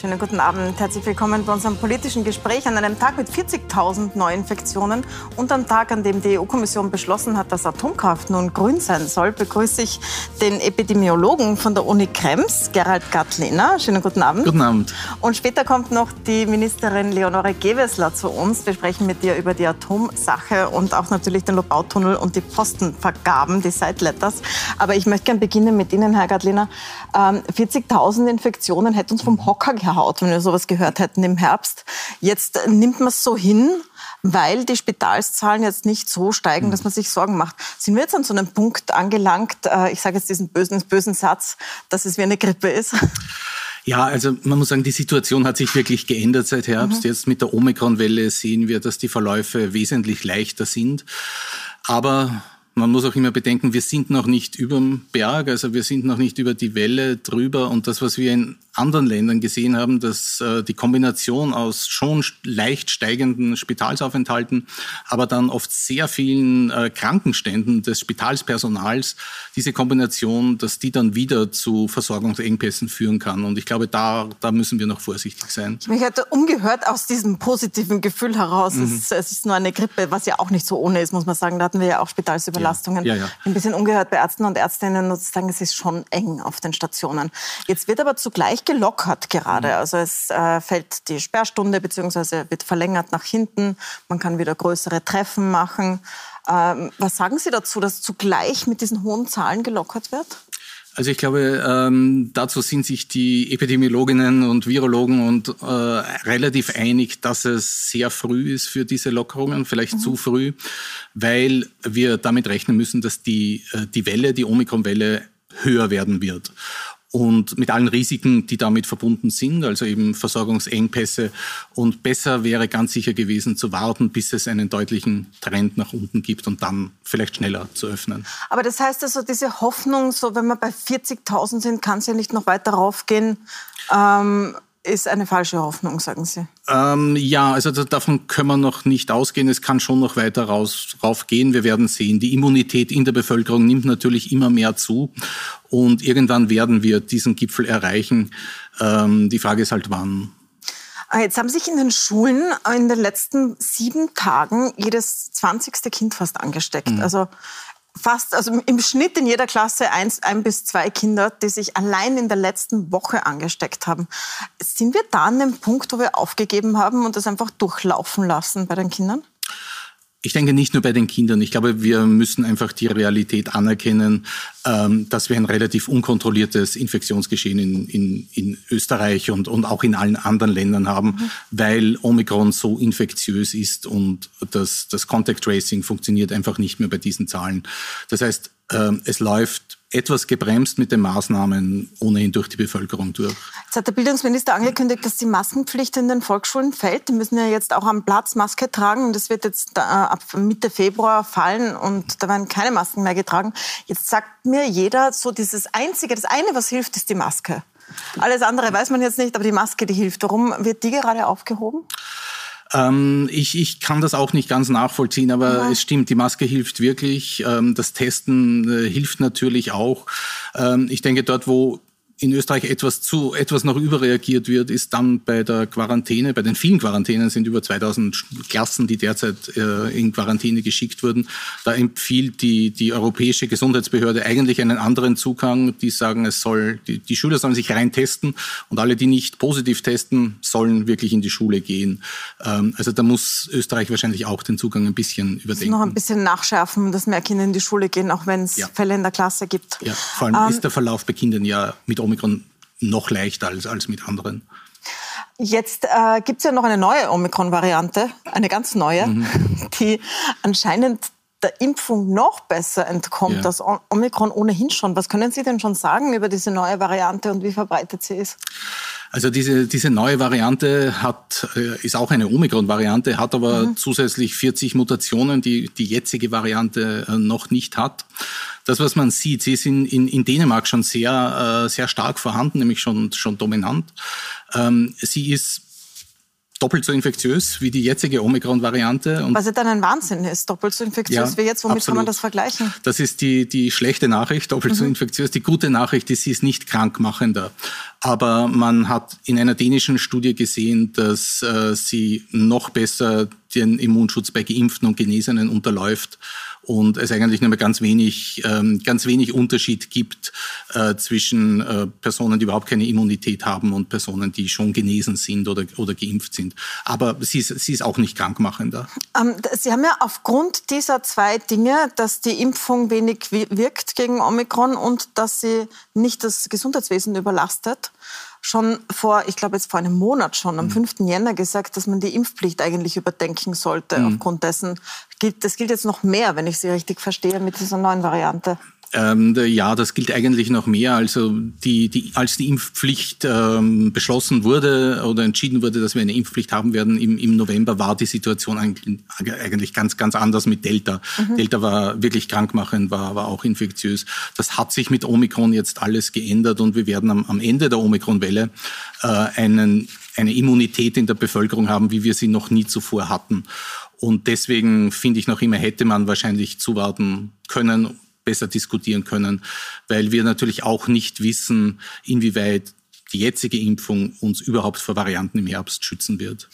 Schönen guten Abend. Herzlich willkommen bei unserem politischen Gespräch an einem Tag mit 40.000 Neuinfektionen und am Tag, an dem die EU-Kommission beschlossen hat, dass Atomkraft nun grün sein soll, begrüße ich den Epidemiologen von der Uni Krems, Gerald Gattlehner. Schönen guten Abend. Guten Abend. Und später kommt noch die Ministerin Leonore Gewessler zu uns. Wir sprechen mit ihr über die Atomsache und auch natürlich den Lobautunnel und die Postenvergaben, die Side Letters. Aber ich möchte gerne beginnen mit Ihnen, Herr Gattlehner. 40.000 ähm, Infektionen hätten uns vom Hocker gehaut, wenn wir sowas gehört hätten im Herbst. Jetzt nimmt man es so hin, weil die Spitalszahlen jetzt nicht so steigen, dass man sich Sorgen macht. Sind wir jetzt an so einem Punkt angelangt, äh, ich sage jetzt diesen bösen, bösen Satz, dass es wie eine Grippe ist? Ja, also man muss sagen, die Situation hat sich wirklich geändert seit Herbst. Mhm. Jetzt mit der Omikron-Welle sehen wir, dass die Verläufe wesentlich leichter sind. Aber man muss auch immer bedenken, wir sind noch nicht überm Berg, also wir sind noch nicht über die Welle drüber. Und das, was wir in anderen Ländern gesehen haben, dass äh, die Kombination aus schon leicht steigenden Spitalsaufenthalten, aber dann oft sehr vielen äh, Krankenständen des Spitalspersonals, diese Kombination, dass die dann wieder zu Versorgungsengpässen führen kann. Und ich glaube, da, da müssen wir noch vorsichtig sein. Ich mich hatte umgehört aus diesem positiven Gefühl heraus. Mhm. Es, es, ist nur eine Grippe, was ja auch nicht so ohne ist, muss man sagen. Da hatten wir ja auch Spitalsüberlastungen. Ja, ja, ja. Ein bisschen ungehört bei Ärzten und Ärztinnen und sagen, es ist schon eng auf den Stationen. Jetzt wird aber zugleich gelockert gerade. Mhm. Also es äh, fällt die Sperrstunde bzw. wird verlängert nach hinten. Man kann wieder größere Treffen machen. Ähm, was sagen Sie dazu, dass zugleich mit diesen hohen Zahlen gelockert wird? Also ich glaube, ähm, dazu sind sich die Epidemiologinnen und Virologen und äh, relativ einig, dass es sehr früh ist für diese Lockerungen, vielleicht mhm. zu früh, weil wir damit rechnen müssen, dass die, äh, die Welle, die Omikron-Welle höher werden wird und mit allen Risiken, die damit verbunden sind, also eben Versorgungsengpässe. Und besser wäre ganz sicher gewesen zu warten, bis es einen deutlichen Trend nach unten gibt und dann vielleicht schneller zu öffnen. Aber das heißt also, diese Hoffnung, so wenn wir bei 40.000 sind, kann es ja nicht noch weiter raufgehen. Ähm, ist eine falsche Hoffnung, sagen Sie? Ähm, ja, also davon können wir noch nicht ausgehen. Es kann schon noch weiter raus, raufgehen. Wir werden sehen. Die Immunität in der Bevölkerung nimmt natürlich immer mehr zu. Und irgendwann werden wir diesen Gipfel erreichen. Ähm, die Frage ist halt, wann. Ah, jetzt haben sich in den Schulen in den letzten sieben Tagen jedes zwanzigste Kind fast angesteckt. Mhm. Also fast, also im Schnitt in jeder Klasse eins, ein bis zwei Kinder, die sich allein in der letzten Woche angesteckt haben. Sind wir da an dem Punkt, wo wir aufgegeben haben und das einfach durchlaufen lassen bei den Kindern? Ich denke nicht nur bei den Kindern. Ich glaube, wir müssen einfach die Realität anerkennen, ähm, dass wir ein relativ unkontrolliertes Infektionsgeschehen in, in, in Österreich und, und auch in allen anderen Ländern haben, mhm. weil Omikron so infektiös ist und das, das Contact Tracing funktioniert einfach nicht mehr bei diesen Zahlen. Das heißt, ähm, es läuft etwas gebremst mit den Maßnahmen ohnehin durch die Bevölkerung durch. Jetzt hat der Bildungsminister angekündigt, dass die Maskenpflicht in den Volksschulen fällt. Die müssen ja jetzt auch am Platz Maske tragen. Das wird jetzt äh, ab Mitte Februar fallen und da werden keine Masken mehr getragen. Jetzt sagt mir jeder so dieses Einzige, das eine, was hilft, ist die Maske. Alles andere weiß man jetzt nicht, aber die Maske, die hilft. Warum wird die gerade aufgehoben? Ähm, ich, ich kann das auch nicht ganz nachvollziehen, aber ja. es stimmt, die Maske hilft wirklich. Ähm, das Testen äh, hilft natürlich auch. Ähm, ich denke, dort, wo in Österreich etwas zu, etwas noch überreagiert wird, ist dann bei der Quarantäne, bei den vielen Quarantänen sind über 2000 Klassen, die derzeit äh, in Quarantäne geschickt wurden. Da empfiehlt die, die Europäische Gesundheitsbehörde eigentlich einen anderen Zugang. Die sagen, es soll, die, die Schüler sollen sich rein testen und alle, die nicht positiv testen, sollen wirklich in die Schule gehen. Ähm, also da muss Österreich wahrscheinlich auch den Zugang ein bisschen überdenken. Noch ein bisschen nachschärfen, dass mehr Kinder in die Schule gehen, auch wenn es ja. Fälle in der Klasse gibt. Ja, vor allem ähm, ist der Verlauf bei Kindern ja mit Omikron noch leichter als, als mit anderen. Jetzt äh, gibt es ja noch eine neue Omikron-Variante, eine ganz neue, mhm. die anscheinend der Impfung noch besser entkommt ja. als Omikron ohnehin schon. Was können Sie denn schon sagen über diese neue Variante und wie verbreitet sie ist? Also diese, diese neue Variante hat, äh, ist auch eine Omikron-Variante, hat aber mhm. zusätzlich 40 Mutationen, die die jetzige Variante äh, noch nicht hat. Das, was man sieht, sie sind in, in Dänemark schon sehr, äh, sehr stark vorhanden, nämlich schon, schon dominant. Ähm, sie ist doppelt so infektiös wie die jetzige Omikron-Variante. Was ja dann ein Wahnsinn ist, doppelt so infektiös ja, wie jetzt. Womit absolut. kann man das vergleichen? Das ist die, die schlechte Nachricht, doppelt mhm. so infektiös. Die gute Nachricht ist, sie ist nicht krankmachender. Aber man hat in einer dänischen Studie gesehen, dass äh, sie noch besser den Immunschutz bei Geimpften und Genesenen unterläuft und es eigentlich nur mehr ganz wenig, ähm, ganz wenig Unterschied gibt äh, zwischen äh, Personen, die überhaupt keine Immunität haben und Personen, die schon genesen sind oder, oder geimpft sind. Aber sie ist, sie ist auch nicht krankmachender. Ähm, sie haben ja aufgrund dieser zwei Dinge, dass die Impfung wenig wirkt gegen Omikron und dass sie nicht das Gesundheitswesen überlastet, schon vor, ich glaube jetzt vor einem Monat schon, am 5. Mhm. Jänner gesagt, dass man die Impfpflicht eigentlich überdenken sollte mhm. aufgrund dessen. Das gilt jetzt noch mehr, wenn ich Sie richtig verstehe, mit dieser neuen Variante. Ähm, ja, das gilt eigentlich noch mehr. Also die, die, als die Impfpflicht ähm, beschlossen wurde oder entschieden wurde, dass wir eine Impfpflicht haben werden im, im November, war die Situation eigentlich, ganz, ganz anders mit Delta. Mhm. Delta war wirklich krankmachend, war, war auch infektiös. Das hat sich mit Omikron jetzt alles geändert und wir werden am, am Ende der Omikron-Welle äh, einen, eine Immunität in der Bevölkerung haben, wie wir sie noch nie zuvor hatten. Und deswegen finde ich noch immer, hätte man wahrscheinlich zuwarten können besser diskutieren können, weil wir natürlich auch nicht wissen, inwieweit die jetzige Impfung uns überhaupt vor Varianten im Herbst schützen wird.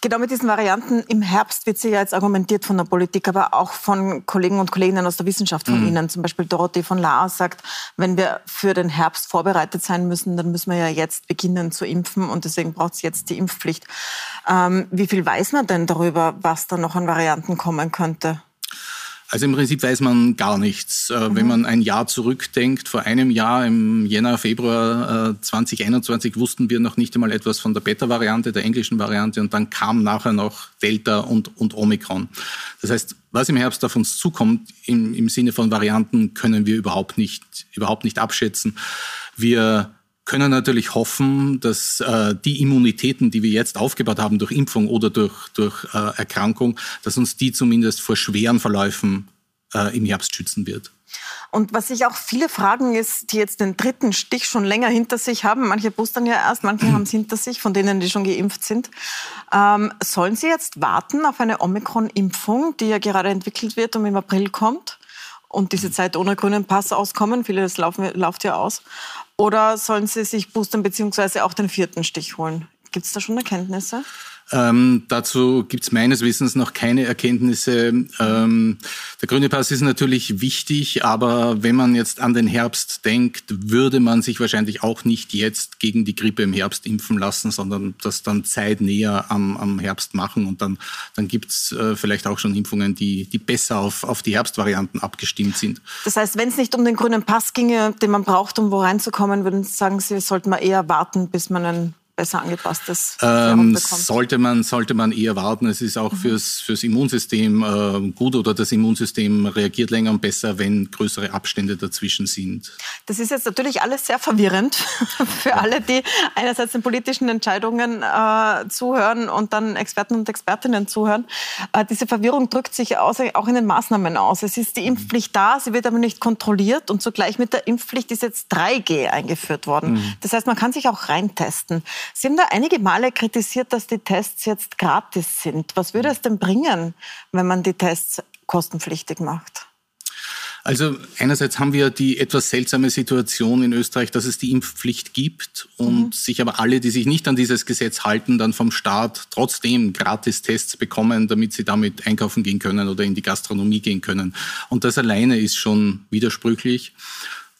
Genau mit diesen Varianten im Herbst wird sie ja jetzt argumentiert von der Politik, aber auch von Kollegen und Kolleginnen aus der Wissenschaft von mhm. Ihnen. Zum Beispiel Dorothee von Lahr sagt, wenn wir für den Herbst vorbereitet sein müssen, dann müssen wir ja jetzt beginnen zu impfen und deswegen braucht es jetzt die Impfpflicht. Ähm, wie viel weiß man denn darüber, was da noch an Varianten kommen könnte? Also im Prinzip weiß man gar nichts. Äh, mhm. Wenn man ein Jahr zurückdenkt, vor einem Jahr im Jänner, Februar 2021 äh, wussten wir noch nicht einmal etwas von der Beta-Variante, der englischen Variante und dann kam nachher noch Delta und, und Omikron. Das heißt, was im Herbst auf uns zukommt im, im Sinne von Varianten, können wir überhaupt nicht, überhaupt nicht abschätzen. Wir können natürlich hoffen, dass äh, die Immunitäten, die wir jetzt aufgebaut haben durch Impfung oder durch, durch äh, Erkrankung, dass uns die zumindest vor schweren Verläufen äh, im Herbst schützen wird. Und was sich auch viele fragen ist, die jetzt den dritten Stich schon länger hinter sich haben, manche boostern ja erst, manche mhm. haben es hinter sich, von denen, die schon geimpft sind, ähm, sollen sie jetzt warten auf eine Omikron-Impfung, die ja gerade entwickelt wird und im April kommt? und diese Zeit ohne grünen Pass auskommen. Viele, das laufen, läuft ja aus. Oder sollen sie sich boostern beziehungsweise auch den vierten Stich holen? Gibt es da schon Erkenntnisse? Ähm, dazu gibt es meines Wissens noch keine Erkenntnisse. Ähm, der grüne Pass ist natürlich wichtig, aber wenn man jetzt an den Herbst denkt, würde man sich wahrscheinlich auch nicht jetzt gegen die Grippe im Herbst impfen lassen, sondern das dann zeitnäher am, am Herbst machen. Und dann, dann gibt es äh, vielleicht auch schon Impfungen, die, die besser auf, auf die Herbstvarianten abgestimmt sind. Das heißt, wenn es nicht um den grünen Pass ginge, den man braucht, um wo reinzukommen, würden Sie sagen, Sie sollten wir eher warten, bis man einen besser angepasstes ähm, sollte man sollte man eher warten. Es ist auch mhm. fürs fürs Immunsystem äh, gut oder das Immunsystem reagiert länger und besser, wenn größere Abstände dazwischen sind. Das ist jetzt natürlich alles sehr verwirrend für alle, die einerseits den politischen Entscheidungen äh, zuhören und dann Experten und Expertinnen zuhören. Äh, diese Verwirrung drückt sich aus, auch in den Maßnahmen aus. Es ist die mhm. Impfpflicht da, sie wird aber nicht kontrolliert und zugleich mit der Impfpflicht ist jetzt 3G eingeführt worden. Mhm. Das heißt, man kann sich auch reintesten. Sie haben da einige Male kritisiert, dass die Tests jetzt gratis sind. Was würde es denn bringen, wenn man die Tests kostenpflichtig macht? Also einerseits haben wir die etwas seltsame Situation in Österreich, dass es die Impfpflicht gibt und mhm. sich aber alle, die sich nicht an dieses Gesetz halten, dann vom Staat trotzdem Gratistests bekommen, damit sie damit einkaufen gehen können oder in die Gastronomie gehen können. Und das alleine ist schon widersprüchlich.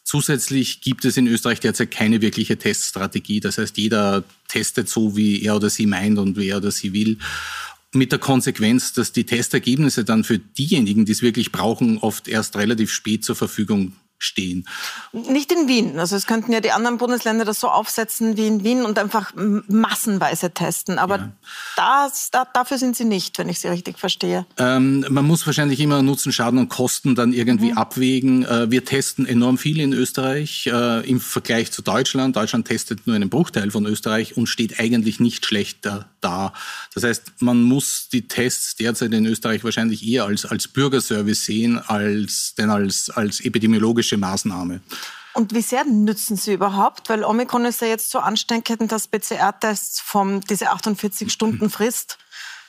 Zusätzlich gibt es in Österreich derzeit keine wirkliche Teststrategie. Das heißt, jeder testet so, wie er oder sie meint und wie er oder sie will. Mit der Konsequenz, dass die Testergebnisse dann für diejenigen, die es wirklich brauchen, oft erst relativ spät zur Verfügung stehen. Nicht in Wien. Also es könnten ja die anderen Bundesländer das so aufsetzen wie in Wien und einfach massenweise testen. Aber ja. das, da, dafür sind sie nicht, wenn ich sie richtig verstehe. Ähm, man muss wahrscheinlich immer Nutzen, Schaden und Kosten dann irgendwie mhm. abwägen. Äh, wir testen enorm viel in Österreich äh, im Vergleich zu Deutschland. Deutschland testet nur einen Bruchteil von Österreich und steht eigentlich nicht schlechter da. Das heißt, man muss die Tests derzeit in Österreich wahrscheinlich eher als, als Bürgerservice sehen, als, denn als, als epidemiologische Maßnahme. Und wie sehr nützen sie überhaupt? Weil Omikron ist ja jetzt so ansteckend, dass PCR-Tests von diese 48 Stunden Frist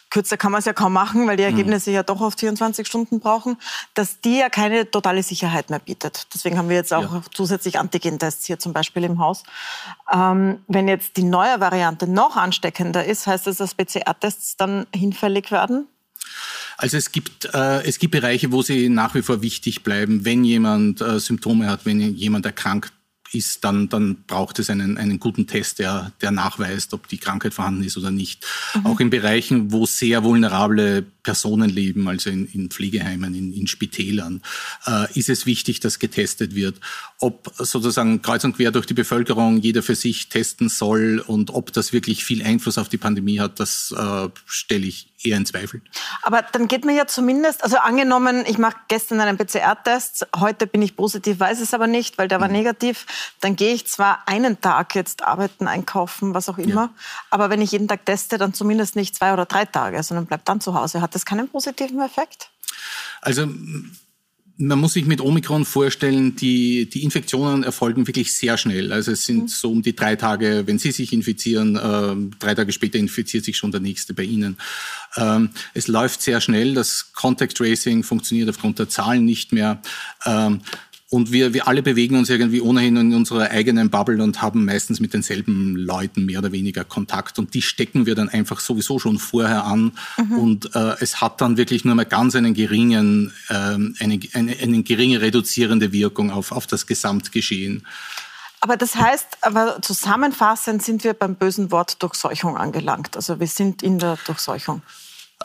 kürzer kann man es ja kaum machen, weil die mhm. Ergebnisse mhm. ja doch oft 24 Stunden brauchen, dass die ja keine totale Sicherheit mehr bietet. Deswegen haben wir jetzt auch ja. zusätzlich Antigen-Tests hier zum Beispiel im Haus. Ähm, wenn jetzt die neue Variante noch ansteckender ist, heißt das, dass PCR-Tests dann hinfällig werden? Also es gibt, äh, es gibt Bereiche, wo sie nach wie vor wichtig bleiben, wenn jemand äh, Symptome hat, wenn jemand erkrankt ist, dann, dann braucht es einen, einen guten Test, der, der nachweist, ob die Krankheit vorhanden ist oder nicht. Mhm. Auch in Bereichen, wo sehr vulnerable Personen leben, also in, in Pflegeheimen, in, in Spitälern, äh, ist es wichtig, dass getestet wird. Ob sozusagen kreuz und quer durch die Bevölkerung jeder für sich testen soll und ob das wirklich viel Einfluss auf die Pandemie hat, das äh, stelle ich eher in Zweifel. Aber dann geht mir ja zumindest, also angenommen, ich mache gestern einen PCR-Test, heute bin ich positiv, weiß es aber nicht, weil der war mhm. negativ, dann gehe ich zwar einen Tag jetzt arbeiten, einkaufen, was auch immer, ja. aber wenn ich jeden Tag teste, dann zumindest nicht zwei oder drei Tage, sondern bleibt dann zu Hause. Hat das keinen positiven Effekt? Also man muss sich mit Omikron vorstellen, die, die Infektionen erfolgen wirklich sehr schnell. Also es sind mhm. so um die drei Tage, wenn Sie sich infizieren, äh, drei Tage später infiziert sich schon der Nächste bei Ihnen. Ähm, es läuft sehr schnell, das Contact Tracing funktioniert aufgrund der Zahlen nicht mehr. Ähm, und wir, wir alle bewegen uns irgendwie ohnehin in unserer eigenen Bubble und haben meistens mit denselben Leuten mehr oder weniger Kontakt. Und die stecken wir dann einfach sowieso schon vorher an. Mhm. Und äh, es hat dann wirklich nur mal ganz einen geringen, ähm, eine, eine, eine geringe reduzierende Wirkung auf, auf das Gesamtgeschehen. Aber das heißt, aber zusammenfassend sind wir beim bösen Wort Durchseuchung angelangt. Also wir sind in der Durchseuchung.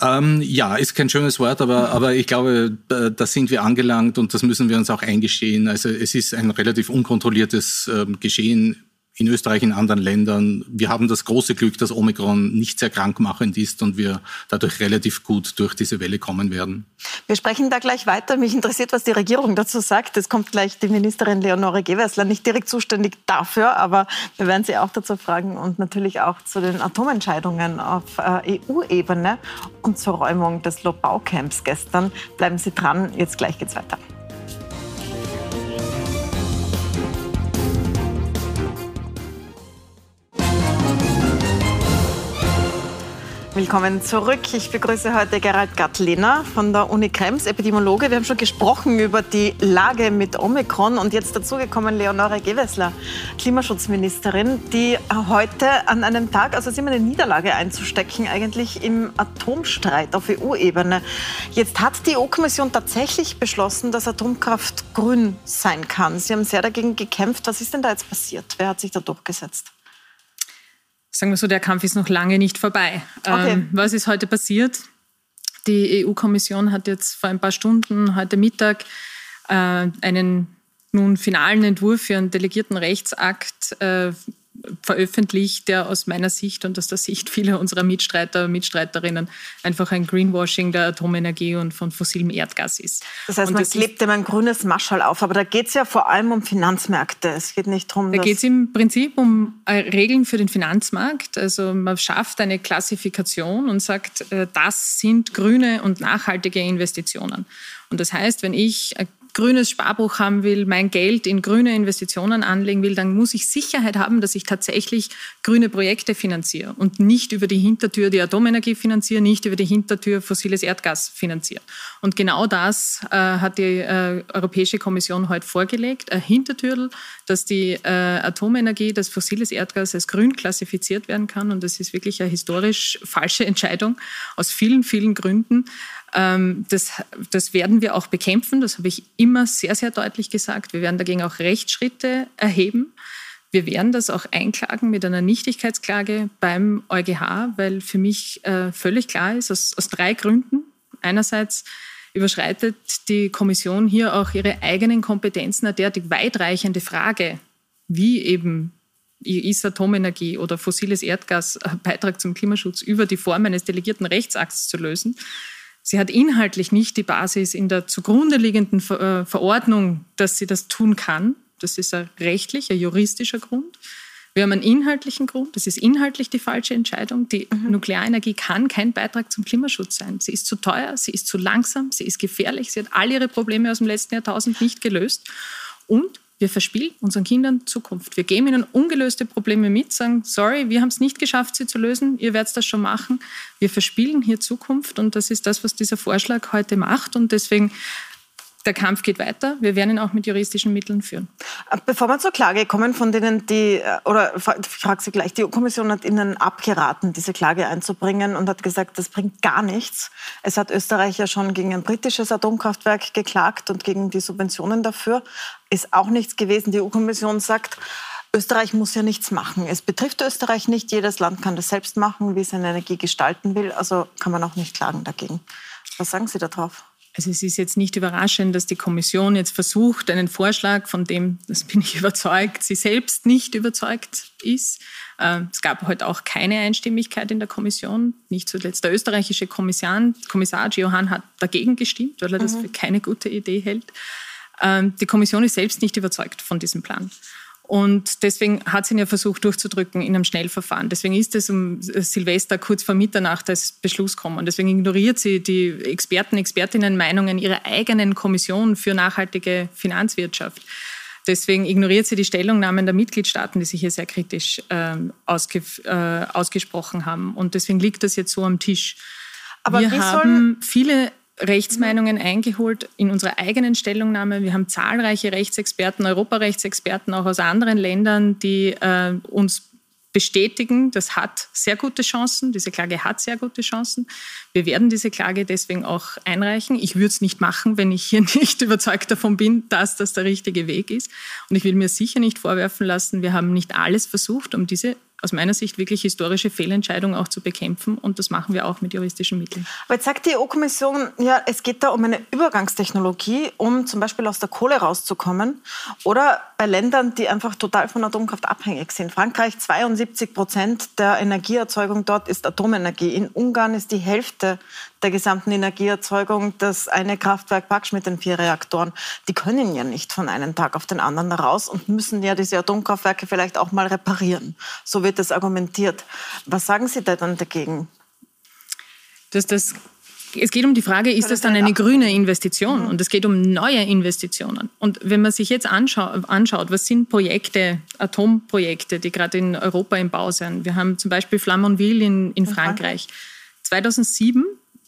Ähm, ja, ist kein schönes Wort, aber, aber ich glaube, da sind wir angelangt und das müssen wir uns auch eingestehen. Also es ist ein relativ unkontrolliertes ähm, Geschehen in Österreich, in anderen Ländern. Wir haben das große Glück, dass Omikron nicht sehr krankmachend ist und wir dadurch relativ gut durch diese Welle kommen werden. Wir sprechen da gleich weiter. Mich interessiert, was die Regierung dazu sagt. Es kommt gleich die Ministerin Leonore Gewessler, nicht direkt zuständig dafür, aber wir werden sie auch dazu fragen und natürlich auch zu den Atomentscheidungen auf äh, EU-Ebene und zur Räumung des Lobau-Camps gestern. Bleiben Sie dran, jetzt gleich geht's weiter. Willkommen zurück. Ich begrüße heute Gerald Gattliner von der Uni Krems, Epidemiologe. Wir haben schon gesprochen über die Lage mit Omikron und jetzt dazugekommen Leonore Gewessler, Klimaschutzministerin, die heute an einem Tag, also es ist immer eine Niederlage einzustecken, eigentlich im Atomstreit auf EU-Ebene. Jetzt hat die EU-Kommission tatsächlich beschlossen, dass Atomkraft grün sein kann. Sie haben sehr dagegen gekämpft. Was ist denn da jetzt passiert? Wer hat sich da durchgesetzt? Sagen wir so, der Kampf ist noch lange nicht vorbei. Okay. Ähm, was ist heute passiert? Die EU-Kommission hat jetzt vor ein paar Stunden, heute Mittag, äh, einen nun finalen Entwurf für einen delegierten Rechtsakt äh, veröffentlicht, der aus meiner Sicht und aus der Sicht vieler unserer Mitstreiter und Mitstreiterinnen einfach ein Greenwashing der Atomenergie und von fossilem Erdgas ist. Das heißt, und man klebt immer ein grünes Maschall auf, aber da geht es ja vor allem um Finanzmärkte. Es geht nicht darum, Da geht es im Prinzip um äh, Regeln für den Finanzmarkt. Also man schafft eine Klassifikation und sagt, äh, das sind grüne und nachhaltige Investitionen. Und das heißt, wenn ich grünes Sparbuch haben will, mein Geld in grüne Investitionen anlegen will, dann muss ich Sicherheit haben, dass ich tatsächlich grüne Projekte finanziere und nicht über die Hintertür die Atomenergie finanziere, nicht über die Hintertür fossiles Erdgas finanziere. Und genau das äh, hat die äh, Europäische Kommission heute vorgelegt, ein Hintertürl, dass die äh, Atomenergie, das fossiles Erdgas als grün klassifiziert werden kann. Und das ist wirklich eine historisch falsche Entscheidung aus vielen, vielen Gründen. Ähm, das, das werden wir auch bekämpfen. Das habe ich immer sehr, sehr deutlich gesagt. Wir werden dagegen auch Rechtsschritte erheben. Wir werden das auch einklagen mit einer Nichtigkeitsklage beim EuGH, weil für mich äh, völlig klar ist, aus, aus drei Gründen. Einerseits überschreitet die Kommission hier auch ihre eigenen Kompetenzen, eine derartig weitreichende Frage, wie eben ist Atomenergie oder fossiles Erdgas Beitrag zum Klimaschutz über die Form eines delegierten Rechtsakts zu lösen. Sie hat inhaltlich nicht die Basis in der zugrunde liegenden äh, Verordnung, dass sie das tun kann. Das ist ein rechtlicher, juristischer Grund. Wir haben einen inhaltlichen Grund. Das ist inhaltlich die falsche Entscheidung. Die mhm. Nuklearenergie kann kein Beitrag zum Klimaschutz sein. Sie ist zu teuer, sie ist zu langsam, sie ist gefährlich, sie hat all ihre Probleme aus dem letzten Jahrtausend nicht gelöst. Und wir verspielen unseren Kindern Zukunft. Wir geben ihnen ungelöste Probleme mit, sagen, sorry, wir haben es nicht geschafft, sie zu lösen, ihr werdet das schon machen. Wir verspielen hier Zukunft und das ist das, was dieser Vorschlag heute macht. Und deswegen der Kampf geht weiter. Wir werden ihn auch mit juristischen Mitteln führen. Äh, bevor wir zur Klage kommen, von denen die, äh, oder ich frage Sie gleich, die EU-Kommission hat Ihnen abgeraten, diese Klage einzubringen und hat gesagt, das bringt gar nichts. Es hat Österreich ja schon gegen ein britisches Atomkraftwerk geklagt und gegen die Subventionen dafür. Ist auch nichts gewesen. Die EU-Kommission sagt, Österreich muss ja nichts machen. Es betrifft Österreich nicht. Jedes Land kann das selbst machen, wie es seine Energie gestalten will. Also kann man auch nicht klagen dagegen. Was sagen Sie darauf? Also es ist jetzt nicht überraschend, dass die Kommission jetzt versucht, einen Vorschlag, von dem, das bin ich überzeugt, sie selbst nicht überzeugt ist. Äh, es gab heute auch keine Einstimmigkeit in der Kommission. Nicht zuletzt der österreichische Kommissar, Kommissar Johann hat dagegen gestimmt, weil er das mhm. für keine gute Idee hält. Ähm, die Kommission ist selbst nicht überzeugt von diesem Plan. Und deswegen hat sie ihn ja versucht durchzudrücken in einem Schnellverfahren. Deswegen ist es um Silvester kurz vor Mitternacht als Beschluss gekommen. Deswegen ignoriert sie die Experten, Expertinnen Meinungen ihrer eigenen Kommission für nachhaltige Finanzwirtschaft. Deswegen ignoriert sie die Stellungnahmen der Mitgliedstaaten, die sich hier sehr kritisch äh, ausge, äh, ausgesprochen haben. Und deswegen liegt das jetzt so am Tisch. Aber Wir haben viele Rechtsmeinungen eingeholt in unserer eigenen Stellungnahme. Wir haben zahlreiche Rechtsexperten, Europarechtsexperten auch aus anderen Ländern, die äh, uns bestätigen, das hat sehr gute Chancen, diese Klage hat sehr gute Chancen. Wir werden diese Klage deswegen auch einreichen. Ich würde es nicht machen, wenn ich hier nicht überzeugt davon bin, dass das der richtige Weg ist. Und ich will mir sicher nicht vorwerfen lassen, wir haben nicht alles versucht, um diese aus meiner Sicht wirklich historische Fehlentscheidung auch zu bekämpfen. Und das machen wir auch mit juristischen Mitteln. Aber jetzt sagt die EU-Kommission, ja, es geht da um eine Übergangstechnologie, um zum Beispiel aus der Kohle rauszukommen. Oder bei Ländern, die einfach total von Atomkraft abhängig sind. Frankreich 72 Prozent der Energieerzeugung dort ist Atomenergie. In Ungarn ist die Hälfte der gesamten Energieerzeugung das eine Kraftwerk Baksch mit den vier Reaktoren. Die können ja nicht von einem Tag auf den anderen raus und müssen ja diese Atomkraftwerke vielleicht auch mal reparieren. So wird das argumentiert. Was sagen Sie da dann dagegen? Dass das es geht um die Frage, ist das dann eine grüne Investition? Mhm. Und es geht um neue Investitionen. Und wenn man sich jetzt anschaut, anschaut was sind Projekte, Atomprojekte, die gerade in Europa im Bau sind? Wir haben zum Beispiel Flamanville in, in Frankreich. 2007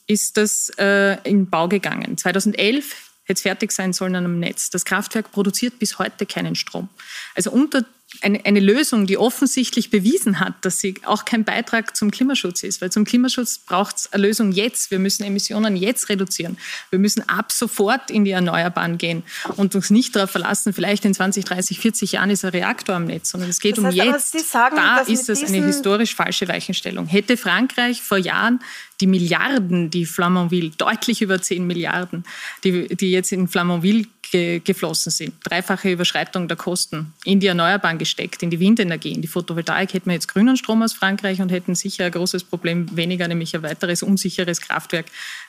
ist das äh, in Bau gegangen. 2011 hätte es fertig sein sollen an einem Netz. Das Kraftwerk produziert bis heute keinen Strom. Also unter eine, eine Lösung, die offensichtlich bewiesen hat, dass sie auch kein Beitrag zum Klimaschutz ist. Weil zum Klimaschutz braucht es eine Lösung jetzt. Wir müssen Emissionen jetzt reduzieren. Wir müssen ab sofort in die Erneuerbaren gehen und uns nicht darauf verlassen, vielleicht in 20, 30, 40 Jahren ist ein Reaktor am Netz, sondern es geht das heißt, um jetzt. Sagen, da ist es eine historisch falsche Weichenstellung. Hätte Frankreich vor Jahren die Milliarden, die Flamanville, deutlich über 10 Milliarden, die, die jetzt in Flamanville ge geflossen sind. Dreifache Überschreitung der Kosten in die Erneuerbaren gesteckt, in die Windenergie, in die Photovoltaik. Hätten wir jetzt grünen Strom aus Frankreich und hätten sicher ein großes Problem weniger, nämlich ein weiteres unsicheres Kraftwerk,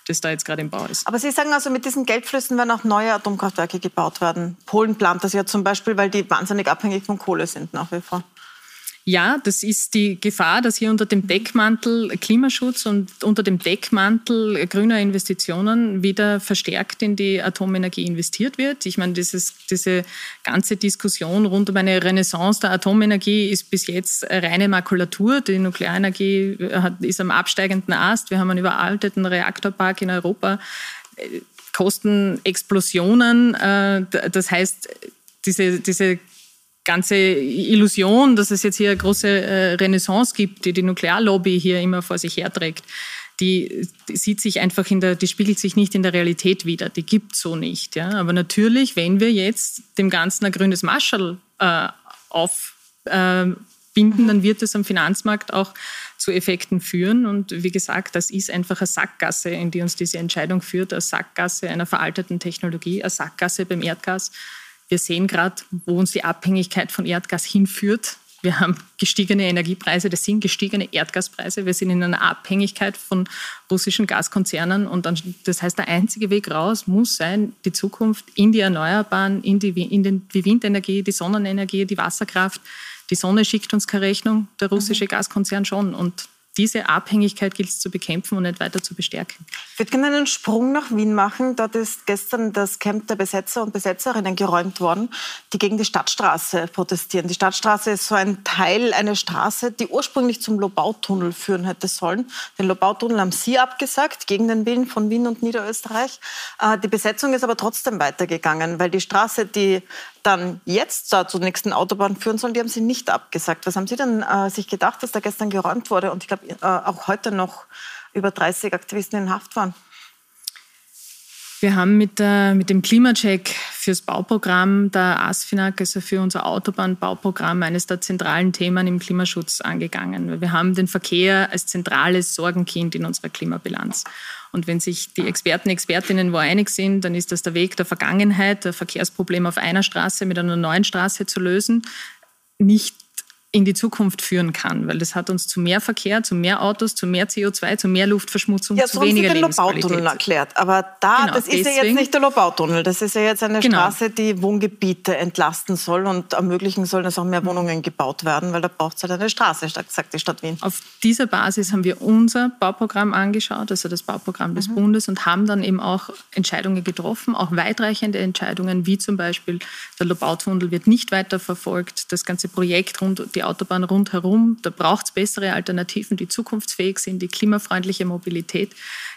das da jetzt gerade im Bau ist. Aber Sie sagen also, mit diesen Geldflüssen werden auch neue Atomkraftwerke gebaut werden. Polen plant das ja zum Beispiel, weil die wahnsinnig abhängig von Kohle sind nach wie vor. Ja, das ist die Gefahr, dass hier unter dem Deckmantel Klimaschutz und unter dem Deckmantel grüner Investitionen wieder verstärkt in die Atomenergie investiert wird. Ich meine, dieses, diese ganze Diskussion rund um eine Renaissance der Atomenergie ist bis jetzt reine Makulatur. Die Nuklearenergie hat, ist am absteigenden Ast. Wir haben einen überalteten Reaktorpark in Europa. Kostenexplosionen. Äh, das heißt, diese, diese ganze Illusion, dass es jetzt hier eine große äh, Renaissance gibt, die die Nuklearlobby hier immer vor sich herträgt, die, die, sieht sich einfach in der, die spiegelt sich nicht in der Realität wieder. Die gibt so nicht. Ja? Aber natürlich, wenn wir jetzt dem Ganzen ein grünes Marschall äh, aufbinden, äh, dann wird es am Finanzmarkt auch zu Effekten führen. Und wie gesagt, das ist einfach eine Sackgasse, in die uns diese Entscheidung führt, eine Sackgasse einer veralteten Technologie, eine Sackgasse beim Erdgas. Wir sehen gerade, wo uns die Abhängigkeit von Erdgas hinführt. Wir haben gestiegene Energiepreise, das sind gestiegene Erdgaspreise. Wir sind in einer Abhängigkeit von russischen Gaskonzernen. Und dann, das heißt, der einzige Weg raus muss sein, die Zukunft in die Erneuerbaren, in die, in den, die Windenergie, die Sonnenenergie, die Wasserkraft. Die Sonne schickt uns keine Rechnung, der russische mhm. Gaskonzern schon. Und diese Abhängigkeit gilt es zu bekämpfen und nicht weiter zu bestärken. Ich würde gerne einen Sprung nach Wien machen. Dort ist gestern das Camp der Besetzer und Besetzerinnen geräumt worden, die gegen die Stadtstraße protestieren. Die Stadtstraße ist so ein Teil, eine Straße, die ursprünglich zum Lobautunnel führen hätte sollen. Den Lobautunnel haben Sie abgesagt, gegen den Willen von Wien und Niederösterreich. Äh, die Besetzung ist aber trotzdem weitergegangen, weil die Straße, die dann jetzt da zur nächsten Autobahn führen sollen, die haben Sie nicht abgesagt. Was haben Sie denn äh, sich gedacht, dass da gestern geräumt wurde und ich glaube auch heute noch über 30 Aktivisten in Haft waren? Wir haben mit, der, mit dem Klimacheck fürs Bauprogramm der ASFINAG, also für unser Autobahnbauprogramm, eines der zentralen Themen im Klimaschutz angegangen. Wir haben den Verkehr als zentrales Sorgenkind in unserer Klimabilanz. Und wenn sich die Experten, Expertinnen wo einig sind, dann ist das der Weg der Vergangenheit, der Verkehrsproblem auf einer Straße mit einer neuen Straße zu lösen, nicht in die Zukunft führen kann, weil das hat uns zu mehr Verkehr, zu mehr Autos, zu mehr CO2, zu mehr Luftverschmutzung, ja, zu weniger den Lobautunnel erklärt. Aber da, genau, das ist deswegen, ja jetzt nicht der Lobautunnel, das ist ja jetzt eine genau. Straße, die Wohngebiete entlasten soll und ermöglichen soll, dass auch mehr Wohnungen gebaut werden, weil da braucht es halt eine Straße, sagt die Stadt Wien. Auf dieser Basis haben wir unser Bauprogramm angeschaut, also das Bauprogramm des mhm. Bundes und haben dann eben auch Entscheidungen getroffen, auch weitreichende Entscheidungen, wie zum Beispiel der Lobautunnel wird nicht weiter verfolgt, das ganze Projekt rund die Autobahn rundherum. Da braucht es bessere Alternativen, die zukunftsfähig sind, die klimafreundliche Mobilität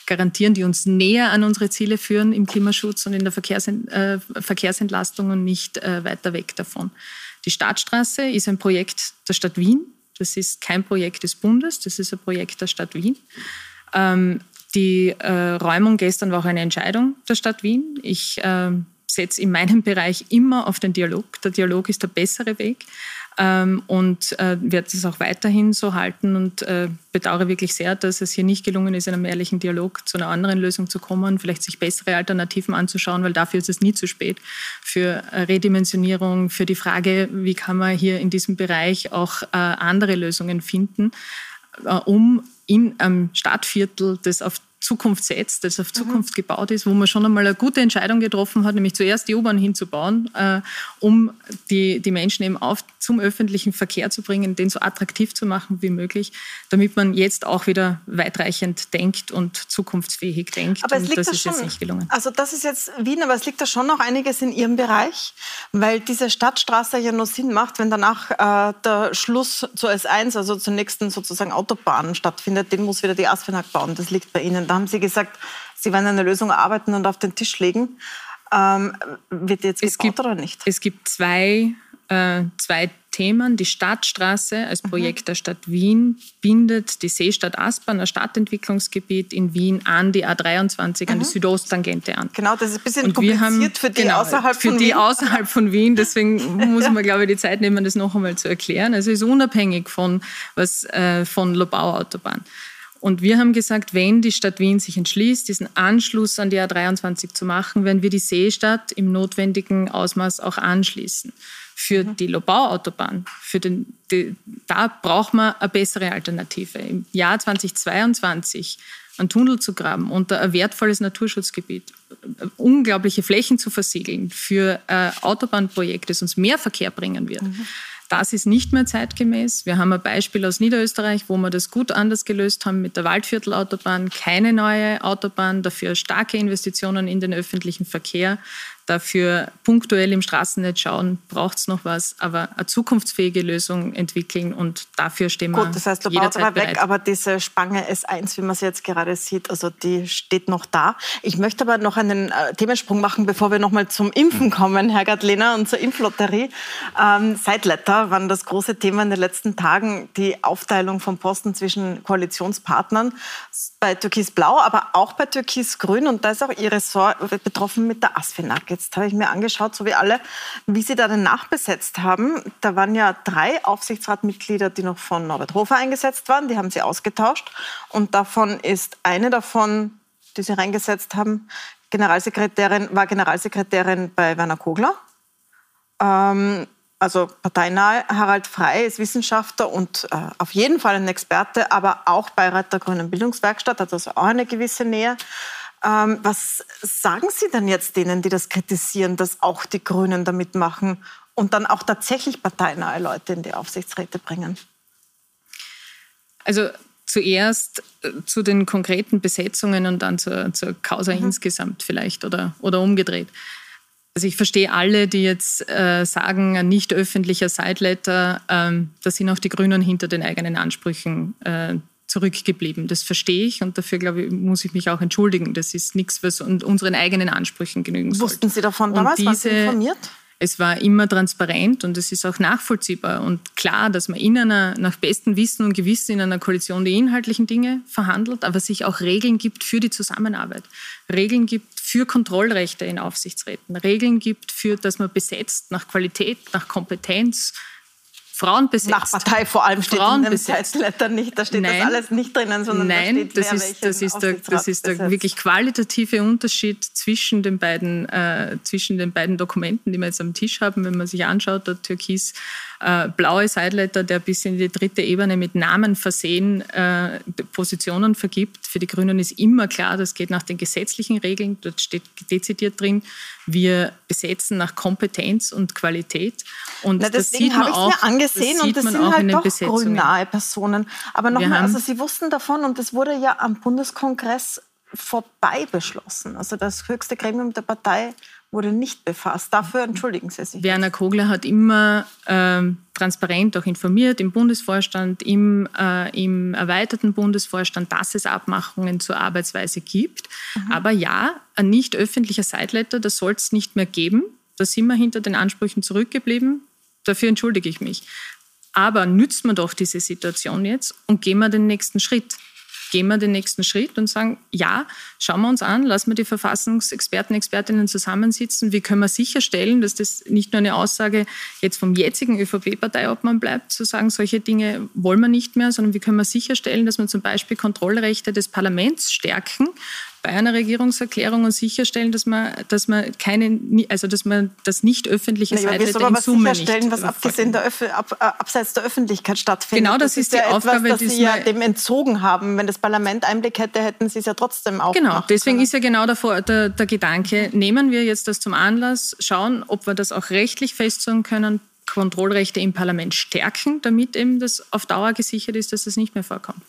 garantieren, die uns näher an unsere Ziele führen im Klimaschutz und in der Verkehrs äh, Verkehrsentlastung und nicht äh, weiter weg davon. Die Stadtstraße ist ein Projekt der Stadt Wien. Das ist kein Projekt des Bundes, das ist ein Projekt der Stadt Wien. Ähm, die äh, Räumung gestern war auch eine Entscheidung der Stadt Wien. Ich äh, setze in meinem Bereich immer auf den Dialog. Der Dialog ist der bessere Weg ähm, und äh, werde es auch weiterhin so halten und äh, bedauere wirklich sehr, dass es hier nicht gelungen ist, in einem ehrlichen Dialog zu einer anderen Lösung zu kommen, vielleicht sich bessere Alternativen anzuschauen, weil dafür ist es nie zu spät für Redimensionierung, für die Frage, wie kann man hier in diesem Bereich auch äh, andere Lösungen finden, äh, um in einem Stadtviertel, das auf Zukunft setzt, das auf mhm. Zukunft mhm. gebaut ist, wo man schon einmal eine gute Entscheidung getroffen hat, nämlich zuerst die U-Bahn hinzubauen, äh, um die, die Menschen eben auf, zum öffentlichen Verkehr zu bringen, den so attraktiv zu machen wie möglich, damit man jetzt auch wieder weitreichend denkt und zukunftsfähig denkt. Aber es liegt und das da ist schon, jetzt nicht gelungen. Also das ist jetzt Wien, aber es liegt da schon noch einiges in Ihrem Bereich, weil diese Stadtstraße ja nur Sinn macht, wenn danach äh, der Schluss zur S1, also zur nächsten sozusagen Autobahn stattfindet. Den muss wieder die ASFINAG bauen. Das liegt bei Ihnen. Da haben Sie gesagt, Sie werden eine Lösung erarbeiten und auf den Tisch legen. Ähm, wird jetzt gebaut gibt, oder nicht? Es gibt zwei, äh, zwei Themen. Die Stadtstraße als. Projekt mhm. der Stadt Wien bindet die Seestadt Aspern, ein Stadtentwicklungsgebiet in Wien, an die A23, mhm. an die mhm. Südosttangente an. Genau, das ist ein bisschen und kompliziert haben, für die genau, außerhalb von Wien. Für die außerhalb von Wien. Deswegen muss man, glaube ich, die Zeit nehmen, das noch einmal zu erklären. Also es ist unabhängig von, was, äh, von Lobau-Autobahn. Und wir haben gesagt, wenn die Stadt Wien sich entschließt, diesen Anschluss an die A23 zu machen, werden wir die Seestadt im notwendigen Ausmaß auch anschließen. Für mhm. die Lobau-Autobahn, für den, die, da braucht man eine bessere Alternative. Im Jahr 2022 einen Tunnel zu graben unter ein wertvolles Naturschutzgebiet, unglaubliche Flächen zu versiegeln für ein Autobahnprojekt, das uns mehr Verkehr bringen wird. Mhm. Das ist nicht mehr zeitgemäß. Wir haben ein Beispiel aus Niederösterreich, wo wir das gut anders gelöst haben mit der Waldviertelautobahn. Keine neue Autobahn, dafür starke Investitionen in den öffentlichen Verkehr dafür punktuell im Straßennetz schauen, braucht es noch was, aber eine zukunftsfähige Lösung entwickeln und dafür stehen wir Gut, das heißt, du baust aber weg, aber diese Spange S1, wie man sie jetzt gerade sieht, also die steht noch da. Ich möchte aber noch einen äh, Themensprung machen, bevor wir noch mal zum Impfen kommen, Herr Gadlena, und zur Impflotterie. Ähm, Sideletter waren das große Thema in den letzten Tagen, die Aufteilung von Posten zwischen Koalitionspartnern bei Türkis Blau, aber auch bei Türkis Grün und da ist auch Ihr Ressort betroffen mit der ASFINAG. Jetzt habe ich mir angeschaut, so wie alle, wie Sie da denn nachbesetzt haben. Da waren ja drei Aufsichtsratmitglieder, die noch von Norbert Hofer eingesetzt waren. Die haben Sie ausgetauscht. Und davon ist eine davon, die Sie reingesetzt haben, Generalsekretärin, war Generalsekretärin bei Werner Kogler. Ähm, also parteinahe. Harald Frey ist Wissenschaftler und äh, auf jeden Fall ein Experte, aber auch Beirat der Grünen Bildungswerkstatt, hat also auch eine gewisse Nähe. Ähm, was sagen Sie denn jetzt denen, die das kritisieren, dass auch die Grünen da mitmachen und dann auch tatsächlich parteinahe Leute in die Aufsichtsräte bringen? Also zuerst äh, zu den konkreten Besetzungen und dann zur, zur Causa mhm. insgesamt vielleicht oder, oder umgedreht. Also ich verstehe alle, die jetzt äh, sagen, ein nicht öffentlicher Sideletter, ähm, da sind auch die Grünen hinter den eigenen Ansprüchen äh, zurückgeblieben. Das verstehe ich und dafür, glaube ich, muss ich mich auch entschuldigen. Das ist nichts, was unseren eigenen Ansprüchen genügen soll. Wussten Sie davon damals? Diese, Waren Sie informiert? Es war immer transparent und es ist auch nachvollziehbar und klar, dass man in einer, nach bestem Wissen und Gewissen in einer Koalition die inhaltlichen Dinge verhandelt, aber sich auch Regeln gibt für die Zusammenarbeit. Regeln gibt für Kontrollrechte in Aufsichtsräten. Regeln gibt für, dass man besetzt nach Qualität, nach Kompetenz, Frauen besetzt. Nach Partei vor allem steht Frauen in dem Zeitletter nicht, da steht Nein. das alles nicht drinnen, sondern Nein, da steht, das ist, das ist der, das ist der wirklich qualitative Unterschied zwischen den, beiden, äh, zwischen den beiden Dokumenten, die wir jetzt am Tisch haben. Wenn man sich anschaut, der türkis äh, blaue Sideletter, der bis in die dritte Ebene mit Namen versehen äh, Positionen vergibt. Für die Grünen ist immer klar, das geht nach den gesetzlichen Regeln. Dort steht dezidiert drin, wir besetzen nach Kompetenz und Qualität. Und Na, das sieht man auch. Mir angesehen das und das sind halt doch grünnahe Personen. Aber nochmal, also Sie wussten davon und das wurde ja am Bundeskongress vorbei beschlossen. Also das höchste Gremium der Partei wurde nicht befasst. Dafür entschuldigen Sie sich. Werner Kogler hat immer ähm, transparent auch informiert im Bundesvorstand, im, äh, im erweiterten Bundesvorstand, dass es Abmachungen zur Arbeitsweise gibt. Mhm. Aber ja, ein nicht öffentlicher Sideletter, das soll es nicht mehr geben. Da sind wir hinter den Ansprüchen zurückgeblieben. Dafür entschuldige ich mich. Aber nützt man doch diese Situation jetzt und gehen wir den nächsten Schritt gehen wir den nächsten Schritt und sagen, ja, schauen wir uns an, lassen wir die Verfassungsexperten, Expertinnen zusammensitzen. Wie können wir sicherstellen, dass das nicht nur eine Aussage jetzt vom jetzigen ÖVP-Parteiobmann bleibt, zu sagen, solche Dinge wollen wir nicht mehr, sondern wie können wir sicherstellen, dass wir zum Beispiel Kontrollrechte des Parlaments stärken, bei einer Regierungserklärung und sicherstellen, dass man, dass man keine, also dass man das nicht öffentliche naja, Seite in was Summe sicherstellen, was abgesehen der Öff ab, äh, abseits der Öffentlichkeit stattfindet. Genau, das, das ist, die ja Aufgabe, etwas, das Sie ja dem entzogen haben. Wenn das Parlament Einblick hätte, hätten Sie es ja trotzdem auch. Genau, deswegen können. ist ja genau der, der, der Gedanke, nehmen wir jetzt das zum Anlass, schauen, ob wir das auch rechtlich festzulegen können, Kontrollrechte im Parlament stärken, damit eben das auf Dauer gesichert ist, dass das nicht mehr vorkommt.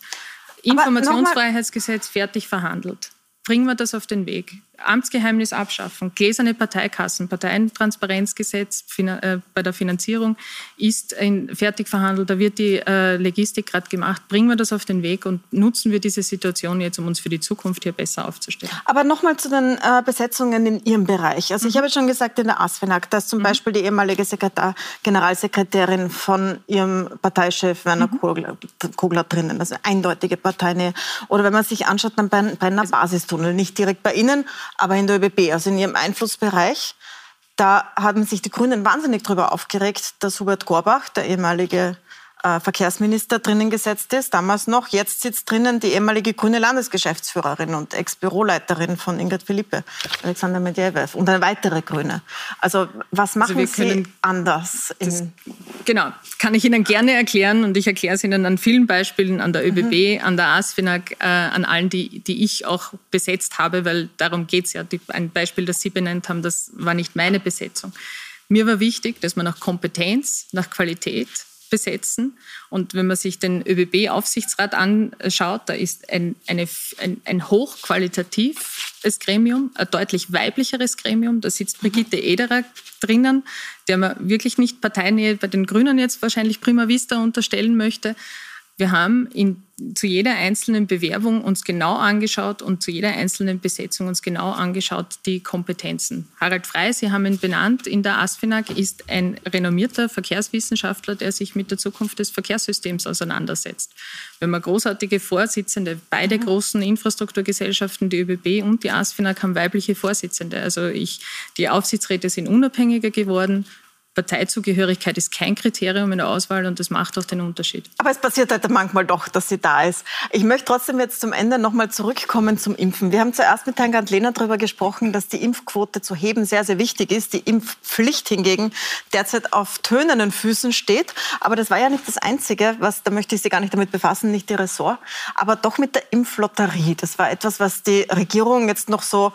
Informationsfreiheitsgesetz fertig verhandelt bringen wir das auf den Weg. Amtsgeheimnis abschaffen, gläserne Parteikassen, Parteientransparenzgesetz äh, bei der Finanzierung ist in, fertig verhandelt, da wird die äh, Logistik gerade gemacht. Bringen wir das auf den Weg und nutzen wir diese Situation jetzt, um uns für die Zukunft hier besser aufzustellen. Aber nochmal zu den äh, Besetzungen in Ihrem Bereich. Also mhm. ich habe schon gesagt, in der ASFINAG, da ist zum mhm. Beispiel die ehemalige Sekretar Generalsekretärin von Ihrem Parteichef Werner mhm. Kogler, Kogler, drinnen, also eindeutige Parteinähe. Oder wenn man sich anschaut, dann Brenner also Basistunnel, nicht direkt bei Ihnen, aber in der ÖBB, also in ihrem Einflussbereich. Da haben sich die Grünen wahnsinnig darüber aufgeregt, dass Hubert Gorbach, der ehemalige äh, Verkehrsminister drinnen gesetzt ist, damals noch. Jetzt sitzt drinnen die ehemalige grüne Landesgeschäftsführerin und Ex-Büroleiterin von Ingrid Philippe, Alexander Medvedev und eine weitere Grüne. Also was machen also Sie anders? Das, genau, kann ich Ihnen gerne erklären und ich erkläre es Ihnen an vielen Beispielen, an der ÖBB, mhm. an der ASFINAG, äh, an allen, die, die ich auch besetzt habe, weil darum geht es ja. Die, ein Beispiel, das Sie benannt haben, das war nicht meine Besetzung. Mir war wichtig, dass man nach Kompetenz, nach Qualität, besetzen. Und wenn man sich den ÖBB-Aufsichtsrat anschaut, da ist ein, eine, ein, ein hochqualitatives Gremium, ein deutlich weiblicheres Gremium. Da sitzt Brigitte Ederer drinnen, der man wirklich nicht Parteinähe bei den Grünen jetzt wahrscheinlich prima vista unterstellen möchte. Wir haben in zu jeder einzelnen Bewerbung uns genau angeschaut und zu jeder einzelnen Besetzung uns genau angeschaut die Kompetenzen. Harald Frey, Sie haben ihn benannt, in der ASFINAG ist ein renommierter Verkehrswissenschaftler, der sich mit der Zukunft des Verkehrssystems auseinandersetzt. Wir haben großartige Vorsitzende. Beide mhm. großen Infrastrukturgesellschaften, die ÖBB und die ASFINAG, haben weibliche Vorsitzende. Also ich, die Aufsichtsräte sind unabhängiger geworden. Parteizugehörigkeit ist kein Kriterium in der Auswahl und das macht auch den Unterschied. Aber es passiert halt manchmal doch, dass sie da ist. Ich möchte trotzdem jetzt zum Ende nochmal zurückkommen zum Impfen. Wir haben zuerst mit Herrn Gantlener darüber gesprochen, dass die Impfquote zu heben sehr, sehr wichtig ist. Die Impfpflicht hingegen derzeit auf tönenden Füßen steht. Aber das war ja nicht das Einzige, was, da möchte ich Sie gar nicht damit befassen, nicht Ihr Ressort, aber doch mit der Impflotterie. Das war etwas, was die Regierung jetzt noch so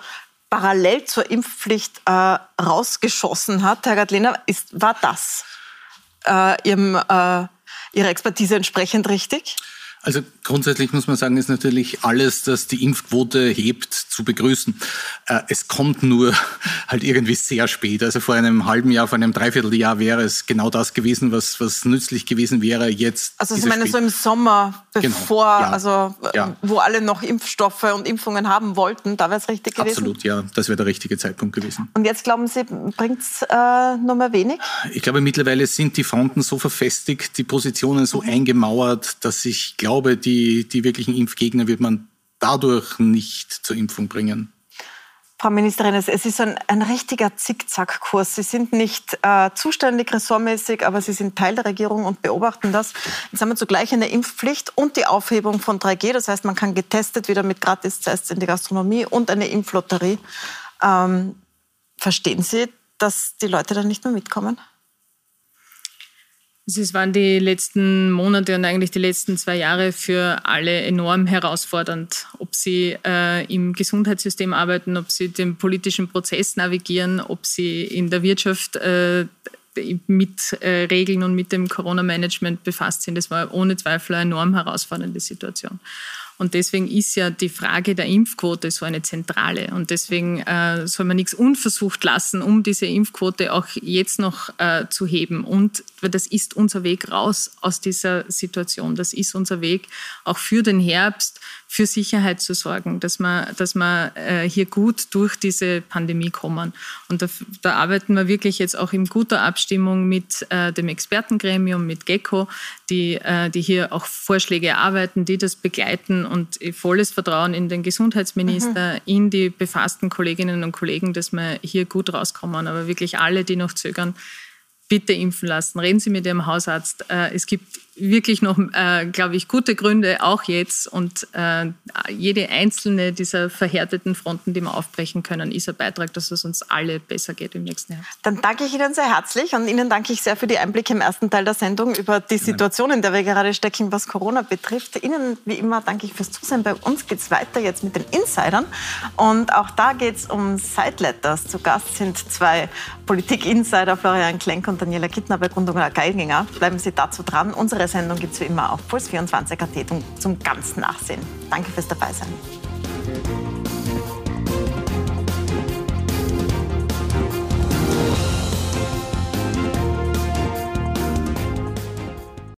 parallel zur Impfpflicht äh, rausgeschossen hat. Herr Gadlena, ist, war das äh, ihrem, äh, Ihrer Expertise entsprechend richtig? Also grundsätzlich muss man sagen, ist natürlich alles, das die Impfquote hebt, zu begrüßen. Äh, es kommt nur halt irgendwie sehr spät. Also vor einem halben Jahr, vor einem Dreivierteljahr wäre es genau das gewesen, was, was nützlich gewesen wäre. Jetzt. Also Sie meinen so im Sommer, genau, bevor, genau. ja, also ja. wo alle noch Impfstoffe und Impfungen haben wollten, da wäre es richtig gewesen? Absolut, ja. Das wäre der richtige Zeitpunkt gewesen. Und jetzt glauben Sie, bringt es äh, noch mehr wenig? Ich glaube, mittlerweile sind die Fronten so verfestigt, die Positionen so mhm. eingemauert, dass ich glaube, glaube, die, die wirklichen Impfgegner wird man dadurch nicht zur Impfung bringen. Frau Ministerin, es ist ein, ein richtiger Zickzackkurs. Sie sind nicht äh, zuständig ressortmäßig, aber Sie sind Teil der Regierung und beobachten das. Jetzt haben wir zugleich eine Impfpflicht und die Aufhebung von 3G. Das heißt, man kann getestet wieder mit Gratistests in die Gastronomie und eine Impflotterie. Ähm, verstehen Sie, dass die Leute da nicht mehr mitkommen? Also es waren die letzten Monate und eigentlich die letzten zwei Jahre für alle enorm herausfordernd, ob sie äh, im Gesundheitssystem arbeiten, ob sie den politischen Prozess navigieren, ob sie in der Wirtschaft äh, mit äh, Regeln und mit dem Corona-Management befasst sind. Das war ohne Zweifel eine enorm herausfordernde Situation. Und deswegen ist ja die Frage der Impfquote so eine zentrale. Und deswegen äh, soll man nichts unversucht lassen, um diese Impfquote auch jetzt noch äh, zu heben. Und das ist unser Weg raus aus dieser Situation. Das ist unser Weg auch für den Herbst, für Sicherheit zu sorgen, dass wir, dass wir äh, hier gut durch diese Pandemie kommen. Und da, da, arbeiten wir wirklich jetzt auch in guter Abstimmung mit äh, dem Expertengremium, mit GECO, die, äh, die hier auch Vorschläge erarbeiten, die das begleiten und volles Vertrauen in den Gesundheitsminister, mhm. in die befassten Kolleginnen und Kollegen, dass wir hier gut rauskommen. Aber wirklich alle, die noch zögern, bitte impfen lassen. Reden Sie mit Ihrem Hausarzt. Es gibt wirklich noch, äh, glaube ich, gute Gründe, auch jetzt. Und äh, jede einzelne dieser verhärteten Fronten, die wir aufbrechen können, ist ein Beitrag, dass es uns alle besser geht im nächsten Jahr. Dann danke ich Ihnen sehr herzlich und Ihnen danke ich sehr für die Einblicke im ersten Teil der Sendung über die Situation, in der wir gerade stecken, was Corona betrifft. Ihnen, wie immer, danke ich fürs Zusehen. Bei uns geht es weiter jetzt mit den Insidern. Und auch da geht es um Sideletters. Zu Gast sind zwei Politik-Insider, Florian Klenk und Daniela Kittner bei Grundunger Geiginger. Bleiben Sie dazu dran. Unsere Weitere Sendung gibt es wie immer auf Puls24.at zum ganz Nachsehen. Danke fürs Dabeisein.